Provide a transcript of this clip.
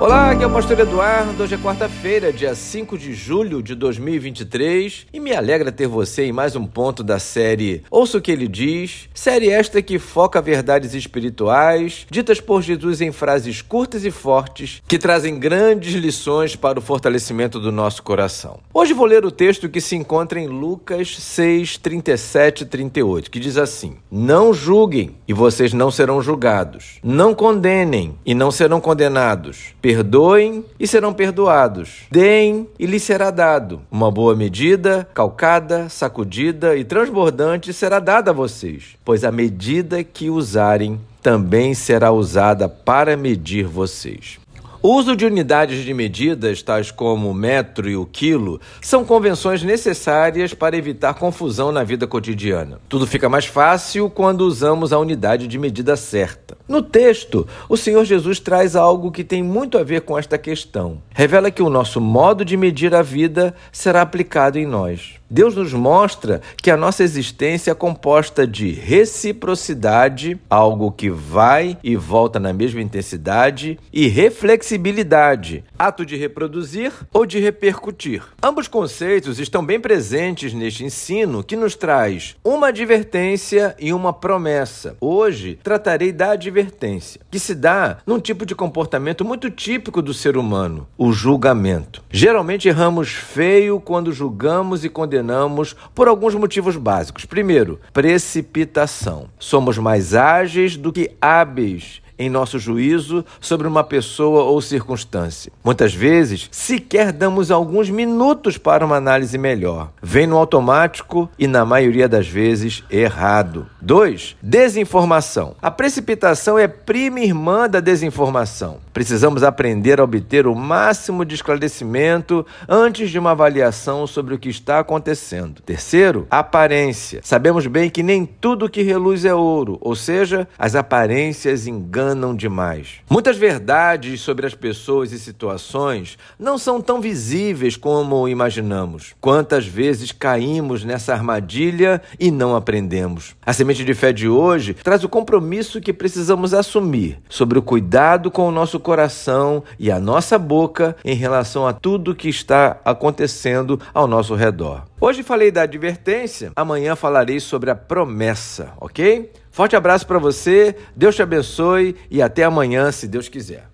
Olá, aqui é o Pastor Eduardo. Hoje é quarta-feira, dia 5 de julho de 2023, e me alegra ter você em mais um ponto da série Ouça o que ele diz. Série esta que foca verdades espirituais, ditas por Jesus em frases curtas e fortes, que trazem grandes lições para o fortalecimento do nosso coração. Hoje vou ler o texto que se encontra em Lucas 6, 37 e 38, que diz assim: Não julguem e vocês não serão julgados. Não condenem e não serão condenados Perdoem e serão perdoados. Deem e lhes será dado. Uma boa medida, calcada, sacudida e transbordante será dada a vocês, pois a medida que usarem também será usada para medir vocês. O uso de unidades de medidas, tais como o metro e o quilo, são convenções necessárias para evitar confusão na vida cotidiana. Tudo fica mais fácil quando usamos a unidade de medida certa. No texto, o Senhor Jesus traz algo que tem muito a ver com esta questão. Revela que o nosso modo de medir a vida será aplicado em nós. Deus nos mostra que a nossa existência é composta de reciprocidade, algo que vai e volta na mesma intensidade, e reflexibilidade, ato de reproduzir ou de repercutir. Ambos conceitos estão bem presentes neste ensino que nos traz uma advertência e uma promessa. Hoje tratarei da advertência, que se dá num tipo de comportamento muito típico do ser humano, o julgamento. Geralmente erramos feio quando julgamos e condenamos por alguns motivos básicos. Primeiro, precipitação. Somos mais ágeis do que hábeis em nosso juízo sobre uma pessoa ou circunstância. Muitas vezes, sequer damos alguns minutos para uma análise melhor. Vem no automático e, na maioria das vezes, errado. 2. Desinformação. A precipitação é prima irmã da desinformação. Precisamos aprender a obter o máximo de esclarecimento antes de uma avaliação sobre o que está acontecendo. Terceiro, aparência. Sabemos bem que nem tudo que reluz é ouro, ou seja, as aparências enganam enganam demais. Muitas verdades sobre as pessoas e situações não são tão visíveis como imaginamos. Quantas vezes caímos nessa armadilha e não aprendemos? A semente de fé de hoje traz o compromisso que precisamos assumir sobre o cuidado com o nosso coração e a nossa boca em relação a tudo que está acontecendo ao nosso redor. Hoje falei da advertência, amanhã falarei sobre a promessa, ok? Forte abraço para você, Deus te abençoe e até amanhã, se Deus quiser.